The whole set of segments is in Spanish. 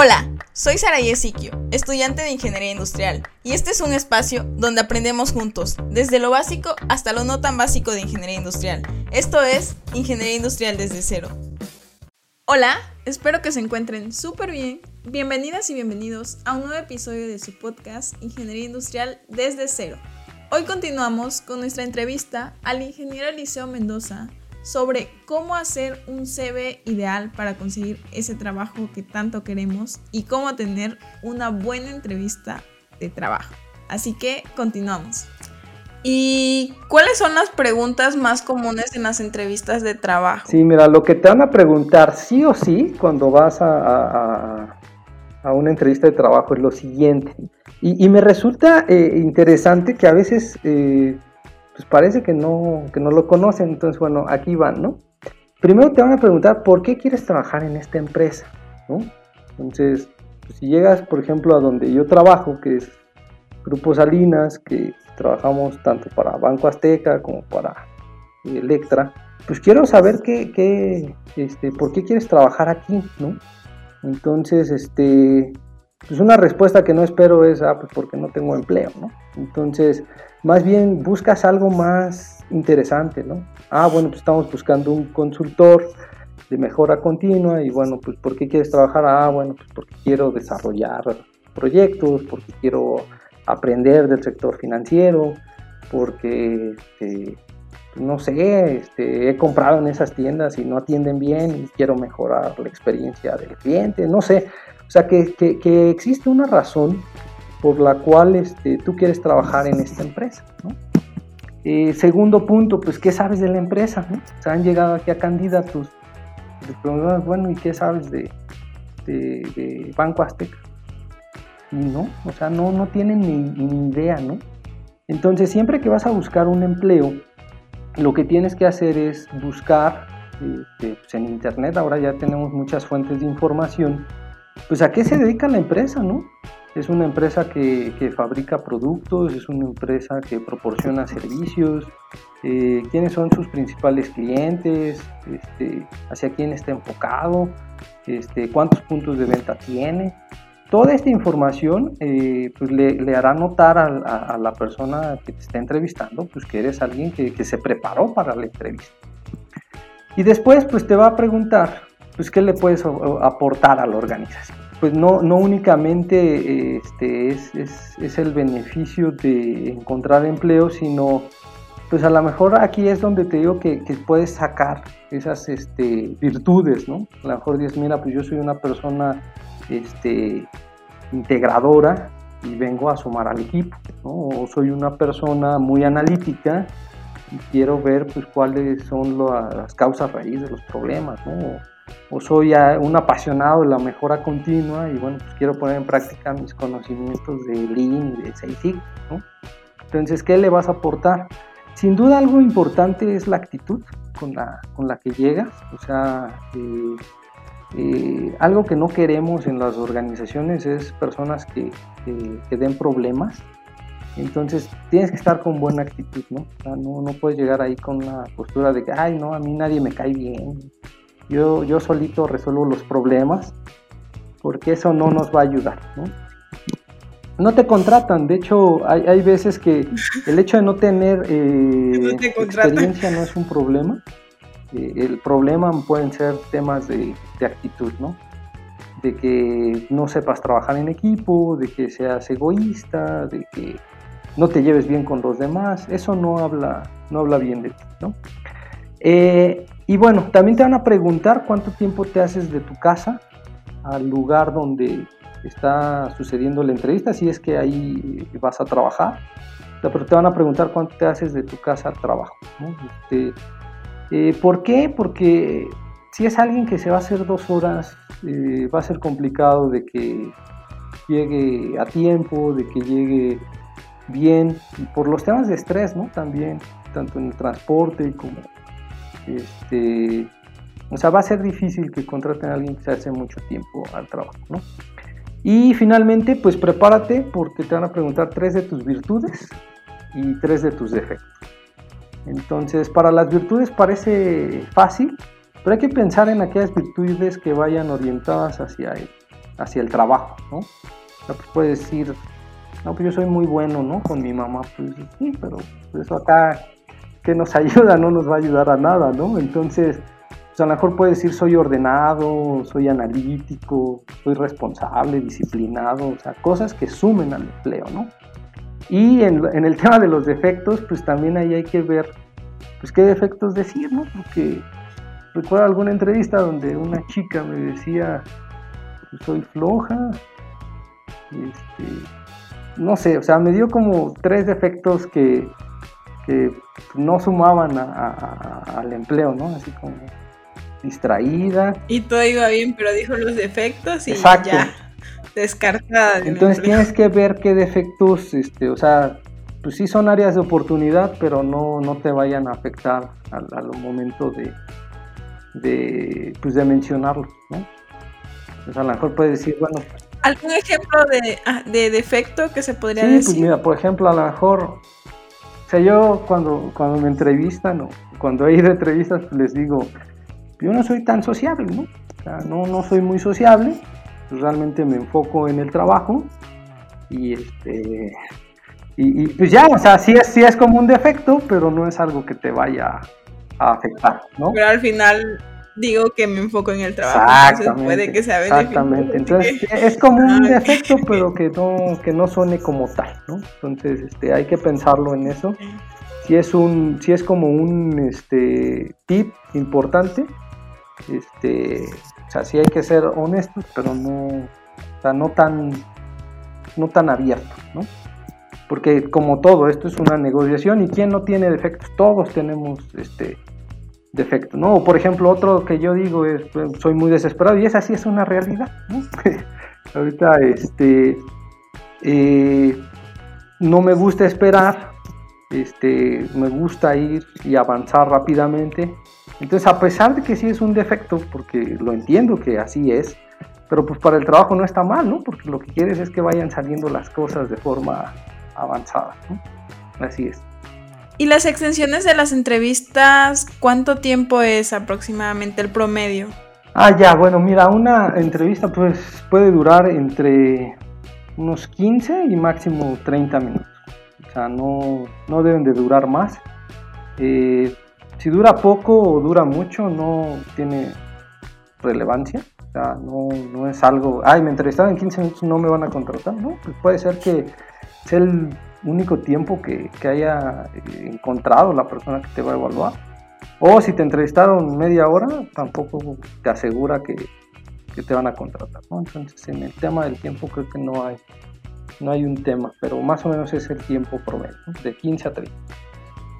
Hola, soy Sara Yesiquio, estudiante de Ingeniería Industrial, y este es un espacio donde aprendemos juntos, desde lo básico hasta lo no tan básico de Ingeniería Industrial. Esto es Ingeniería Industrial desde cero. Hola, espero que se encuentren súper bien. Bienvenidas y bienvenidos a un nuevo episodio de su podcast Ingeniería Industrial desde cero. Hoy continuamos con nuestra entrevista al ingeniero Eliseo Mendoza, sobre cómo hacer un CV ideal para conseguir ese trabajo que tanto queremos y cómo tener una buena entrevista de trabajo. Así que continuamos. ¿Y cuáles son las preguntas más comunes en las entrevistas de trabajo? Sí, mira, lo que te van a preguntar sí o sí cuando vas a, una entrevista de trabajo es lo siguiente. Y, me resulta eh, interesante que a veces eh, pues parece que no, que no lo conocen. Entonces, bueno, aquí van, ¿no? Primero te van a preguntar por qué quieres trabajar en esta empresa, ¿no? Entonces, pues, si llegas, por ejemplo, a donde yo trabajo, que es Grupo Salinas, que trabajamos tanto para Banco Azteca como para Electra, pues quiero saber qué, este, por qué quieres trabajar aquí, ¿no? Entonces, este, pues una respuesta que no espero es, ah, pues porque no tengo empleo, ¿no? Entonces, más bien buscas algo más interesante, ¿no? Ah, bueno, pues estamos buscando un consultor de mejora continua y bueno, pues ¿por qué quieres trabajar? Ah, bueno, pues porque quiero desarrollar proyectos, porque quiero aprender del sector financiero, porque, este, no sé, este, he comprado en esas tiendas y no atienden bien y quiero mejorar la experiencia del cliente, no sé. O sea, que, que existe una razón por la cual este, tú quieres trabajar en esta empresa. Eh, segundo punto, pues, ¿qué sabes de la empresa? Se han llegado aquí a candidatos, bueno, ¿y qué sabes de, Banco Azteca? Y no, o sea, no, no tienen ni, idea, ¿no? Entonces, siempre que vas a buscar un empleo, lo que tienes que hacer es buscar este, pues, en internet, ahora ya tenemos muchas fuentes de información, pues a qué se dedica la empresa, ¿no? Es una empresa que, fabrica productos, es una empresa que proporciona servicios, eh, quiénes son sus principales clientes, este, hacia quién está enfocado, este, cuántos puntos de venta tiene. Toda esta información eh, pues le, hará notar a, la persona que te está entrevistando pues que eres alguien que, que, se preparó para la entrevista. Y después pues te va a preguntar pues qué le puedes aportar a la organización pues no, no únicamente este, es, el beneficio de encontrar empleo, sino pues a lo mejor aquí es donde te digo que, puedes sacar esas este, virtudes, ¿no? A lo mejor dices, mira, pues yo soy una persona este, integradora y vengo a sumar al equipo, ¿no? O soy una persona muy analítica y quiero ver pues cuáles son las causas raíz de los problemas, ¿no? O soy un apasionado de la mejora continua y bueno, pues quiero poner en práctica mis conocimientos de Lean y de Six Sigma, ¿no? Entonces, ¿qué le vas a aportar? Sin duda algo importante es la actitud con la, con la que llegas, o sea, eh, eh, algo que no queremos en las organizaciones es personas que, que, den problemas, entonces tienes que estar con buena actitud, ¿no? O sea, no, no puedes llegar ahí con una postura de que, ay, no, a mí nadie me cae bien, yo, yo solito resuelvo los problemas, porque eso no nos va a ayudar, ¿no? No te contratan, de hecho hay, hay veces que el hecho de no tener eh, experiencia no es un problema, eh, el problema pueden ser temas de, de actitud, ¿no? de que no sepas trabajar en equipo, de que seas egoísta, de que no te lleves bien con los demás, eso no habla, no habla bien de ti, ¿no? Eh, y bueno, también te van a preguntar cuánto tiempo te haces de tu casa al lugar donde está sucediendo la entrevista, si es que ahí vas a trabajar. Pero te van a preguntar cuánto te haces de tu casa al trabajo. Este, eh, ¿Por qué? Porque si es alguien que se va a hacer dos horas, eh, va a ser complicado de que llegue a tiempo, de que llegue bien, y por los temas de estrés, ¿no? También, tanto en el transporte como este, o sea, va a ser difícil que contraten a alguien que se hace mucho tiempo al trabajo, ¿no? Y finalmente, pues prepárate porque te van a preguntar tres de tus virtudes y tres de tus defectos. Entonces, para las virtudes parece fácil, pero hay que pensar en aquellas virtudes que vayan orientadas hacia el, hacia el trabajo, ¿no? O pues puedes decir, no, pues yo soy muy bueno, ¿no? Con mi mamá, pues sí, pero eso acá que nos ayuda no nos va a ayudar a nada, ¿no? Entonces, pues a lo mejor puedes decir soy ordenado, soy analítico, soy responsable, disciplinado, o sea, cosas que sumen al empleo, ¿no? Y en, en el tema de los defectos, pues también ahí hay que ver, pues qué defectos decir, ¿no? Porque recuerdo alguna entrevista donde una chica me decía, pues, soy floja, este, no sé, o sea, me dio como tres defectos que, no sumaban al empleo, ¿no? Así como distraída. Y todo iba bien, pero dijo los defectos y ya descartada. Entonces tienes que ver qué defectos, este, o sea, pues sí son áreas de oportunidad, pero no, no te vayan a afectar al, al momento de, de, pues de mencionarlos, ¿no? Pues a lo mejor puedes decir, bueno, pues ¿Algún ejemplo de, ah, de, defecto que se podría sí, decir? Pues mira, por ejemplo, a lo mejor, o sea, yo cuando, cuando me entrevistan o cuando he ido a entrevistas, pues les digo, yo no soy tan sociable, ¿no? O sea, no, no soy muy sociable, pues realmente me enfoco en el trabajo y este... Y, pues ya, o sea, sí es, sí es como un defecto, pero no es algo que te vaya a afectar, ¿no? Pero al final digo que me enfoco en el trabajo. Entonces puede que sea Exactamente. Entonces es como un ah, defecto, pero que no, que no suene como tal, ¿no? Entonces este, hay que pensarlo en eso. Si es un, si es como un este, tip importante, este, o sea, sí hay que ser honestos, pero no, o sea, no tan, no tan abierto, ¿no? Porque como todo, esto es una negociación y quién no tiene defectos, todos tenemos este, defecto, ¿no? Por ejemplo, otro que yo digo es, pues, soy muy desesperado y esa sí es una realidad, ¿no? Ahorita, este, eh, no me gusta esperar, este, me gusta ir y avanzar rápidamente. Entonces, a pesar de que sí es un defecto, porque lo entiendo que así es, pero pues para el trabajo no está mal, ¿no? Porque lo que quieres es que vayan saliendo las cosas de forma avanzada, ¿no? Así es. ¿Y las extensiones de las entrevistas, cuánto tiempo es aproximadamente el promedio? Ah, ya, bueno, mira, una entrevista pues puede durar entre unos 15 y máximo 30 minutos. O sea, no, no deben de durar más. Eh, si dura poco o dura mucho, no tiene relevancia. O sea, no, no es algo, ay, me entrevistaron en 15 minutos, no me van a contratar, ¿no? Pues puede ser que sea el único tiempo que, haya eh, encontrado la persona que te va a evaluar. O si te entrevistaron media hora, tampoco te asegura que, te van a contratar. Entonces, en el tema del tiempo creo que no hay, no hay un tema, pero más o menos es el tiempo promedio, de 15 a 30.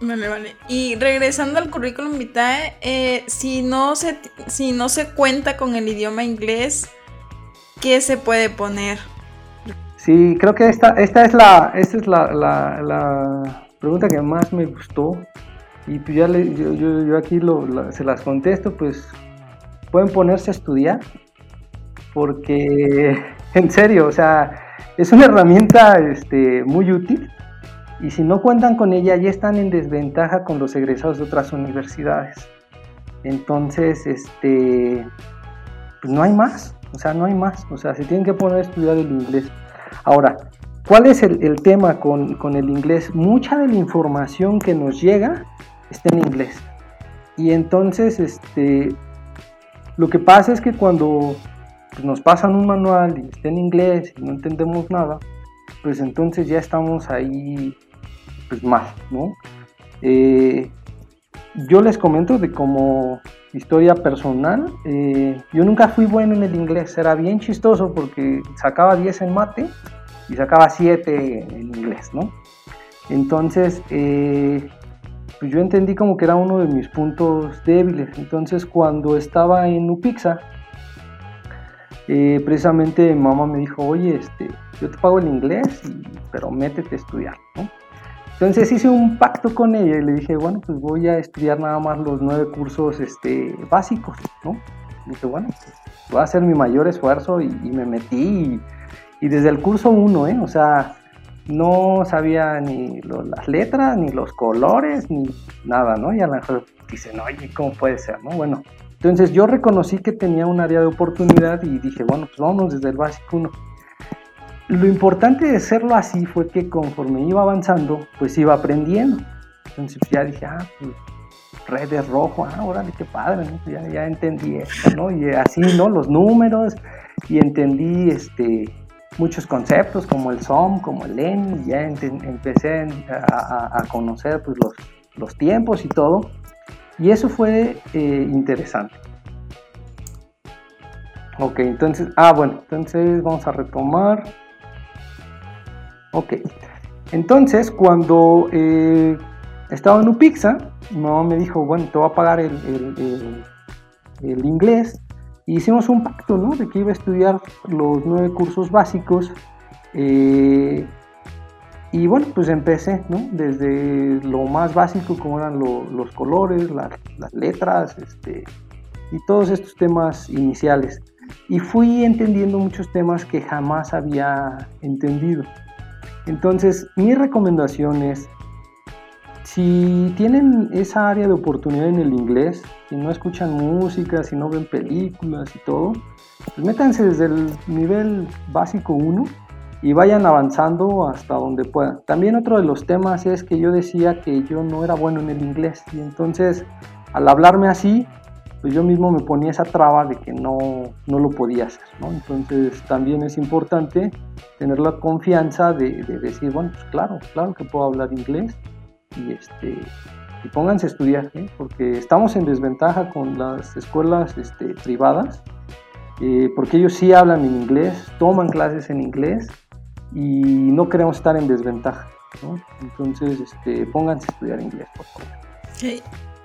Vale, vale. Y regresando al currículum vitae, eh, si, no se, si no se cuenta con el idioma inglés, ¿qué se puede poner? Sí, creo que esta, esta es, la, esta es la, la, pregunta que más me gustó. Y pues ya le, yo, yo, aquí lo, se las contesto, pues pueden ponerse a estudiar. Porque, en serio, o sea, es una herramienta este, muy útil. Y si no cuentan con ella, ya están en desventaja con los egresados de otras universidades. Entonces, este, pues no hay más. O sea, no hay más. O sea, se tienen que poner a estudiar el inglés. Ahora, ¿cuál es el, tema con, el inglés? Mucha de la información que nos llega está en inglés. Y entonces, este, lo que pasa es que cuando pues, nos pasan un manual y está en inglés y no entendemos nada, pues entonces ya estamos ahí pues mal, ¿no? Eh, yo les comento de como historia personal, eh, yo nunca fui bueno en el inglés, era bien chistoso porque sacaba 10 en mate y sacaba 7 en inglés, ¿no? Entonces, eh, pues yo entendí como que era uno de mis puntos débiles. Entonces, cuando estaba en Upixa, eh, precisamente mamá me dijo, oye, este, yo te pago el inglés, pero métete a estudiar. Entonces hice un pacto con ella y le dije, bueno, pues voy a estudiar nada más los nueve cursos este, básicos, ¿no? Y dije, bueno, pues voy a hacer mi mayor esfuerzo y, me metí y, desde el curso uno, ¿eh? O sea, no sabía ni las letras, ni los colores, ni nada, ¿no? Y a lo mejor dicen, oye, ¿cómo puede ser, no? Bueno, Entonces yo reconocí que tenía un área de oportunidad y dije, bueno, pues vamos desde el básico 1. Lo importante de hacerlo así fue que conforme iba avanzando, pues iba aprendiendo. Entonces ya dije, ah, pues red es rojo, ah, órale, qué padre, ya, ya, entendí esto, ¿no? Y así, ¿no? Los números, y entendí este, muchos conceptos como el SOM, como el EN, y ya empecé a, conocer pues, los, los, tiempos y todo, y eso fue eh, interesante. Ok, entonces, ah, bueno, entonces vamos a retomar. Ok, entonces cuando eh, estaba en Upixa, mi mamá me dijo, bueno, te voy a pagar el, inglés. Y hicimos un pacto, ¿no? De que iba a estudiar los nueve cursos básicos. Eh, y bueno, pues empecé, ¿no? Desde lo más básico, como eran los colores, las letras, este, y todos estos temas iniciales. Y fui entendiendo muchos temas que jamás había entendido. Entonces, mi recomendación es si tienen esa área de oportunidad en el inglés, si no escuchan música, si no ven películas y todo, pues métanse desde el nivel básico 1 y vayan avanzando hasta donde puedan. También otro de los temas es que yo decía que yo no era bueno en el inglés y entonces al hablarme así, pues yo mismo me ponía esa traba de que no, no lo podía hacer, ¿no? Entonces también es importante tener la confianza de, de decir, bueno, pues claro, claro que puedo hablar inglés y, este, pónganse a estudiar, ¿eh? porque estamos en desventaja con las escuelas este, privadas, eh, porque ellos sí hablan en inglés, toman clases en inglés y no queremos estar en desventaja. Entonces, este, pónganse a estudiar inglés, por favor.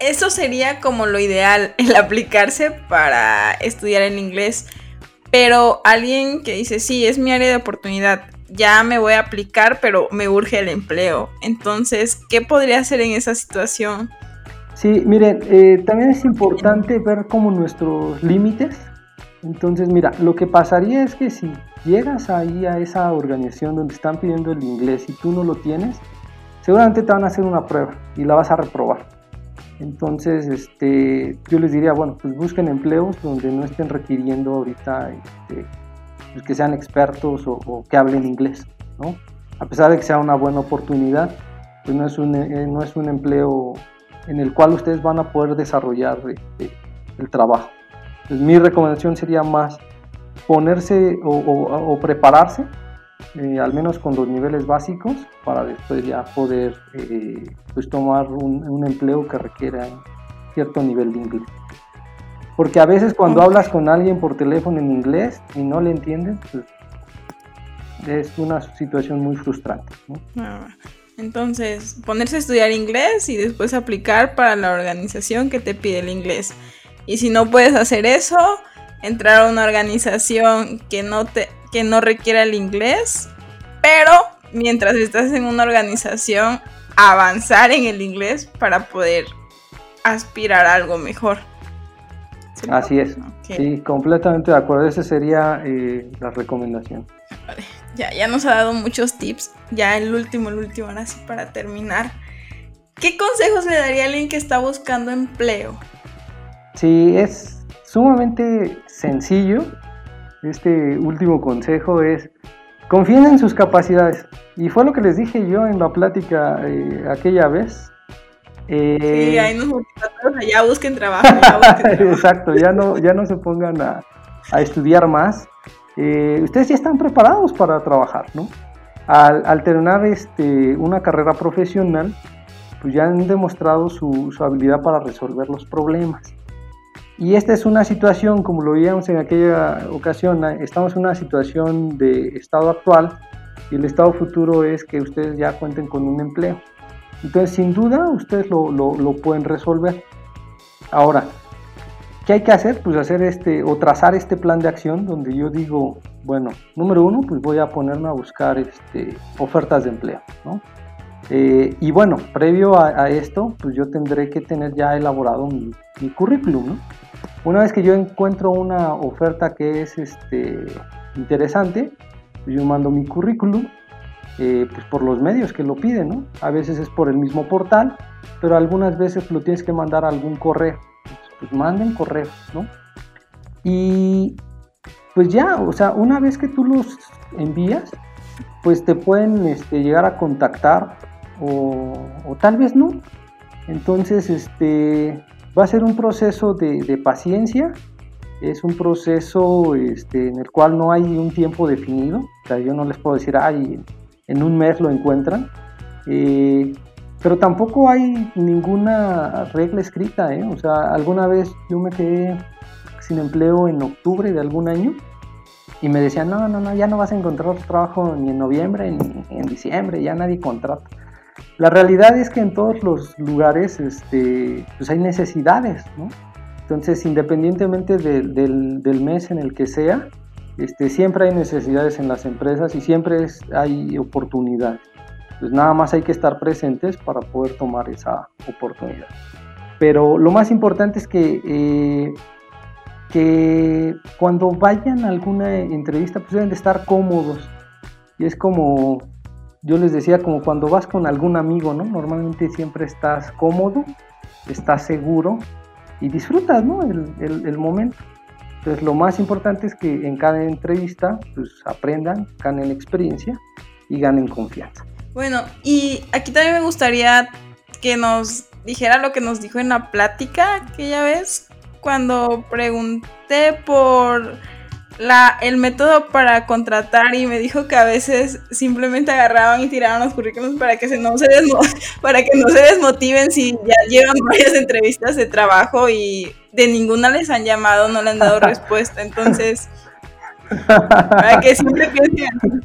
Eso sería como lo ideal, el aplicarse para estudiar en inglés. Pero alguien que dice, sí, es mi área de oportunidad, ya me voy a aplicar, pero me urge el empleo. Entonces, ¿qué podría hacer en esa situación? Sí, miren, eh, también es importante ver como nuestros límites. Entonces, mira, lo que pasaría es que si llegas ahí a esa organización donde están pidiendo el inglés y tú no lo tienes, seguramente te van a hacer una prueba y la vas a reprobar. Entonces, este, yo les diría, bueno, pues busquen empleos donde no estén requiriendo ahorita este, pues, que sean expertos o, que hablen inglés, ¿no? A pesar de que sea una buena oportunidad, pues no es un, eh, no es un empleo en el cual ustedes van a poder desarrollar este, el trabajo. Entonces, mi recomendación sería más ponerse o, prepararse, eh, al menos con los niveles básicos, para después ya poder eh, pues tomar un, un empleo que requiera cierto nivel de inglés. Porque a veces cuando hablas con alguien por teléfono en inglés y no le entiendes, pues es una situación muy frustrante. Ah, entonces, ponerse a estudiar inglés y después aplicar para la organización que te pide el inglés. Y si no puedes hacer eso, entrar a una organización que no, te, que no requiera el inglés, pero mientras estás en una organización, avanzar en el inglés para poder aspirar a algo mejor. Así es. Sí, completamente de acuerdo. Esa sería eh, la recomendación. Ya, ya nos ha dado muchos tips. Ya el último, el último, ahora sí para terminar. ¿Qué consejos le daría a alguien que está buscando empleo? Sí, es sumamente sencillo. Este último consejo es confíen en sus capacidades. Y fue lo que les dije yo en la plática eh, aquella vez. Eh, sí, ahí nos ya busquen trabajo. Exacto, ya no, ya no se pongan a, estudiar más. Eh, ustedes ya están preparados para trabajar, ¿no? Al, terminar este, una carrera profesional, pues ya han demostrado su, su, habilidad para resolver los problemas. Y esta es una situación, como lo veíamos en aquella ocasión, estamos en una situación de estado actual y el estado futuro es que ustedes ya cuenten con un empleo. Entonces, sin duda, ustedes lo, lo, pueden resolver. Ahora, ¿qué hay que hacer? Pues hacer este, o trazar este plan de acción donde yo digo, bueno, número uno, pues voy a ponerme a buscar este, ofertas de empleo, ¿no? Eh, y bueno, previo a, esto, pues yo tendré que tener ya elaborado mi, currículum. Una vez que yo encuentro una oferta que es este, interesante, pues yo mando mi currículum eh, pues por los medios que lo piden, ¿no? A veces es por el mismo portal, pero algunas veces lo tienes que mandar a algún correo. pues manden correos, ¿no? Y pues ya, o sea, una vez que tú los envías, pues te pueden este, llegar a contactar o, tal vez no. Entonces, este, va a ser un proceso de, paciencia, es un proceso este, en el cual no hay un tiempo definido, o sea, yo no les puedo decir, ay, en un mes lo encuentran, eh, pero tampoco hay ninguna regla escrita, ¿eh? o sea, alguna vez yo me quedé sin empleo en octubre de algún año y me decían, no, no, no, ya no vas a encontrar trabajo ni en noviembre ni en diciembre, ya nadie contrata. La realidad es que en todos los lugares este, pues hay necesidades, ¿no? Entonces, independientemente del, mes en el que sea, este, siempre hay necesidades en las empresas y siempre hay oportunidades. Pues nada más hay que estar presentes para poder tomar esa oportunidad. Pero lo más importante es que eh, que cuando vayan a alguna entrevista pues deben de estar cómodos. Y es como, yo les decía, como cuando vas con algún amigo, ¿no? Normalmente siempre estás cómodo, estás seguro y disfrutas, ¿no? El, momento. Entonces lo más importante es que en cada entrevista pues aprendan, ganen experiencia y ganen confianza. Bueno, y aquí también me gustaría que nos dijera lo que nos dijo en la plática aquella vez, cuando pregunté por la, el método para contratar y me dijo que a veces simplemente agarraban y tiraban los currículums para que, se no, se para que no se desmotiven si ya llevan varias entrevistas de trabajo y de ninguna les han llamado, no le han dado respuesta. Entonces, para que siempre piensen.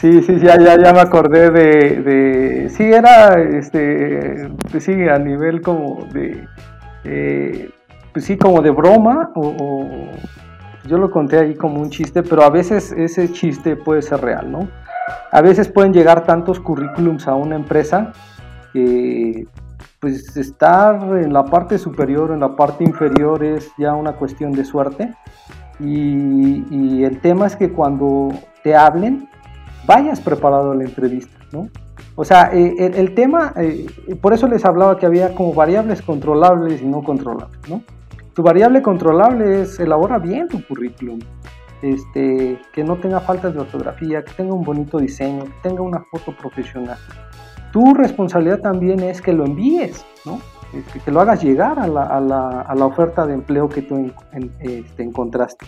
Sí, sí, ya, ya, ya me acordé de, de, sí, era, este, sí, a nivel como de, eh, pues sí, como de broma, o, yo lo conté ahí como un chiste, pero a veces ese chiste puede ser real, ¿no? A veces pueden llegar tantos currículums a una empresa que pues estar en la parte superior, en la parte inferior es ya una cuestión de suerte. Y, el tema es que cuando te hablen, vayas preparado a la entrevista, ¿no? O sea, eh, el, tema, eh, por eso les hablaba que había como variables controlables y no controlables, ¿no? Tu variable controlable es elabora bien tu currículum, este, que no tenga faltas de ortografía, que tenga un bonito diseño, que tenga una foto profesional. Tu responsabilidad también es que lo envíes, ¿no? Este, que lo hagas llegar a la, oferta de empleo que tú este, encontraste.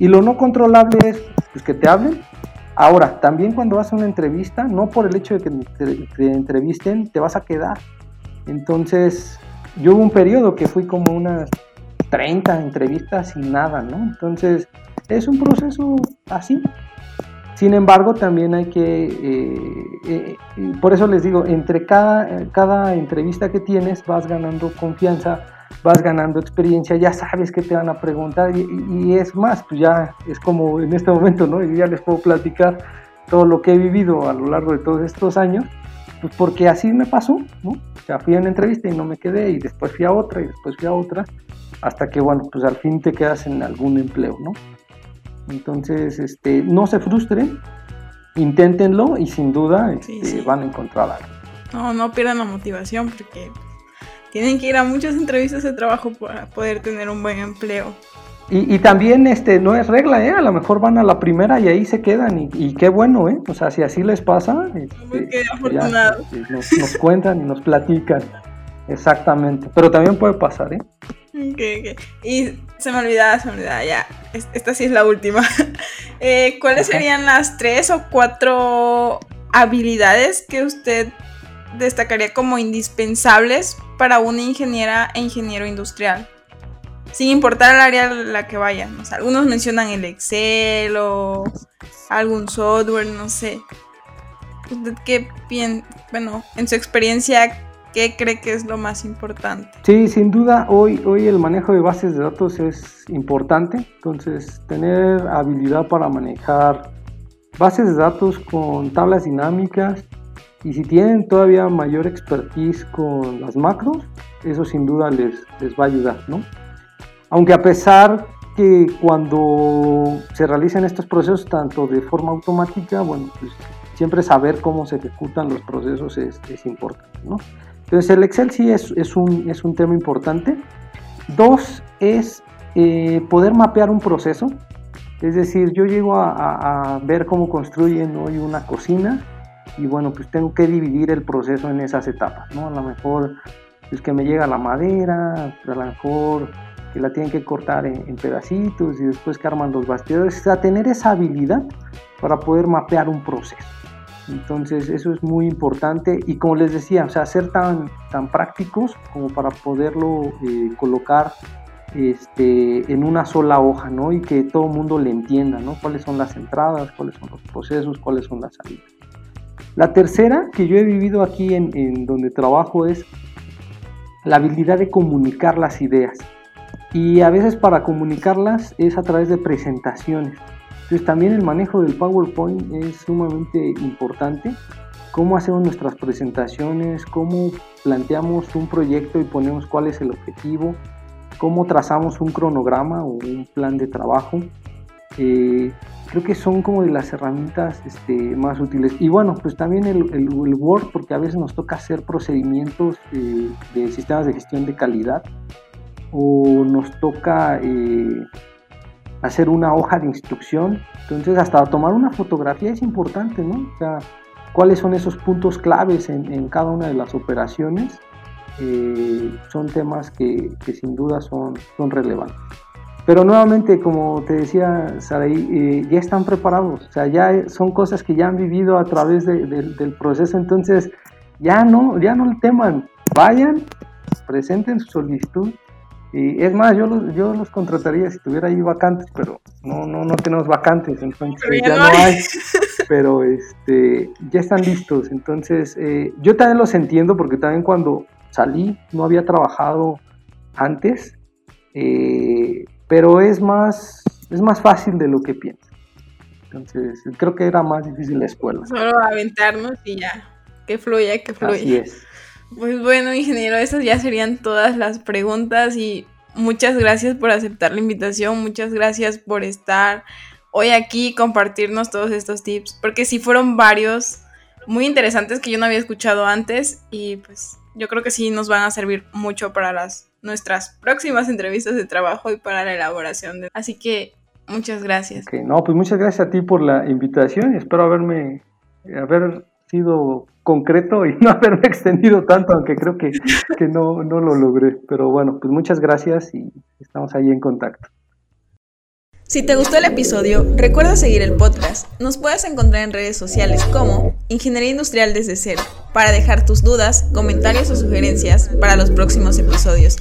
Y lo no controlable es pues, que te hablen. Ahora, también cuando vas a una entrevista, no por el hecho de que te, te entrevisten, te vas a quedar. Entonces, yo hubo un periodo que fui como unas 30 entrevistas y nada, ¿no? Entonces, es un proceso así. Sin embargo, también hay que, eh, eh, por eso les digo, entre cada, cada entrevista que tienes vas ganando confianza, vas ganando experiencia, ya sabes que te van a preguntar y, es más, pues ya es como en este momento, ¿no? Y ya les puedo platicar todo lo que he vivido a lo largo de todos estos años, pues porque así me pasó, ¿no? O sea, fui a una entrevista y no me quedé y después fui a otra y después fui a otra hasta que, bueno, pues al fin te quedas en algún empleo, ¿no? Entonces, este, no se frustren, inténtenlo y sin duda este, van a encontrar algo. No, no pierdan la motivación porque tienen que ir a muchas entrevistas de trabajo para poder tener un buen empleo. Y, también este, no es regla, ¿eh? A lo mejor van a la primera y ahí se quedan y, qué bueno, ¿eh? O sea, si así les pasa, este, qué afortunado. Este, nos, nos cuentan y nos platican. Exactamente, pero también puede pasar, ¿eh? Y se me olvidaba, se me olvidaba, ya. Esta sí es la última. Eh, ¿Cuáles serían las tres o cuatro habilidades que usted destacaría como indispensables para una ingeniera e ingeniero industrial? Sin importar el área a la que vayan. algunos mencionan el Excel o algún software, no sé. ¿Usted qué piensa? Bueno, en su experiencia, ¿Qué cree que es lo más importante? Sí, sin duda, hoy, hoy el manejo de bases de datos es importante. Entonces, tener habilidad para manejar bases de datos con tablas dinámicas y si tienen todavía mayor expertise con las macros, eso sin duda les, les va a ayudar, ¿no? Aunque a pesar que cuando se realizan estos procesos tanto de forma automática, bueno, pues siempre saber cómo se ejecutan los procesos es, es importante, ¿no? Entonces el Excel sí es, es, un, es un tema importante. Dos es eh, poder mapear un proceso. Es decir, yo llego a, ver cómo construyen hoy una cocina y bueno, pues tengo que dividir el proceso en esas etapas, ¿no? A lo mejor es que me llega la madera, a lo mejor que la tienen que cortar en, pedacitos y después que arman los bastidores, o sea, tener esa habilidad para poder mapear un proceso. Entonces eso es muy importante y como les decía, o sea, ser tan, tan prácticos como para poderlo eh, colocar este, en una sola hoja, ¿no? Y que todo el mundo le entienda, ¿no? Cuáles son las entradas, cuáles son los procesos, cuáles son las salidas. La tercera que yo he vivido aquí en, en donde trabajo es la habilidad de comunicar las ideas. Y a veces para comunicarlas es a través de presentaciones. También el manejo del PowerPoint es sumamente importante. Cómo hacemos nuestras presentaciones, cómo planteamos un proyecto y ponemos cuál es el objetivo, cómo trazamos un cronograma o un plan de trabajo. Eh, creo que son como de las herramientas este, más útiles. Y bueno, pues también el, Word, porque a veces nos toca hacer procedimientos eh, de sistemas de gestión de calidad o nos toca eh, hacer una hoja de instrucción. Entonces, hasta tomar una fotografía es importante, ¿no? O sea, cuáles son esos puntos claves en, cada una de las operaciones. Eh, son temas que, sin duda son, son relevantes. Pero nuevamente, como te decía Saraí, eh, ya están preparados, o sea, ya son cosas que ya han vivido a través del proceso, entonces ya no, ya no teman, vayan, presenten su solicitud, y es más, yo los, yo los contrataría si tuviera ahí vacantes, pero no, no, no tenemos vacantes, entonces ya, no hay. pero este, ya están listos. Entonces, eh, yo también los entiendo porque también cuando salí no había trabajado antes, eh, pero es más, es más fácil de lo que pienso. Entonces, creo que era más difícil la escuela. Solo aventarnos y ya, que fluya, que fluya. Así es. Pues bueno, ingeniero, esas ya serían todas las preguntas y muchas gracias por aceptar la invitación, muchas gracias por estar hoy aquí y compartirnos todos estos tips, porque sí fueron varios muy interesantes que yo no había escuchado antes y pues yo creo que sí nos van a servir mucho para las nuestras próximas entrevistas de trabajo y para la elaboración de... Así que muchas gracias. no, pues muchas gracias a ti por la invitación y espero haberme haber sido concreto y no haberme extendido tanto, aunque creo que, que no, no lo logré. Pero bueno, pues muchas gracias y estamos ahí en contacto. Si te gustó el episodio, recuerda seguir el podcast. Nos puedes encontrar en redes sociales como Ingeniería Industrial desde cero, para dejar tus dudas, comentarios o sugerencias para los próximos episodios.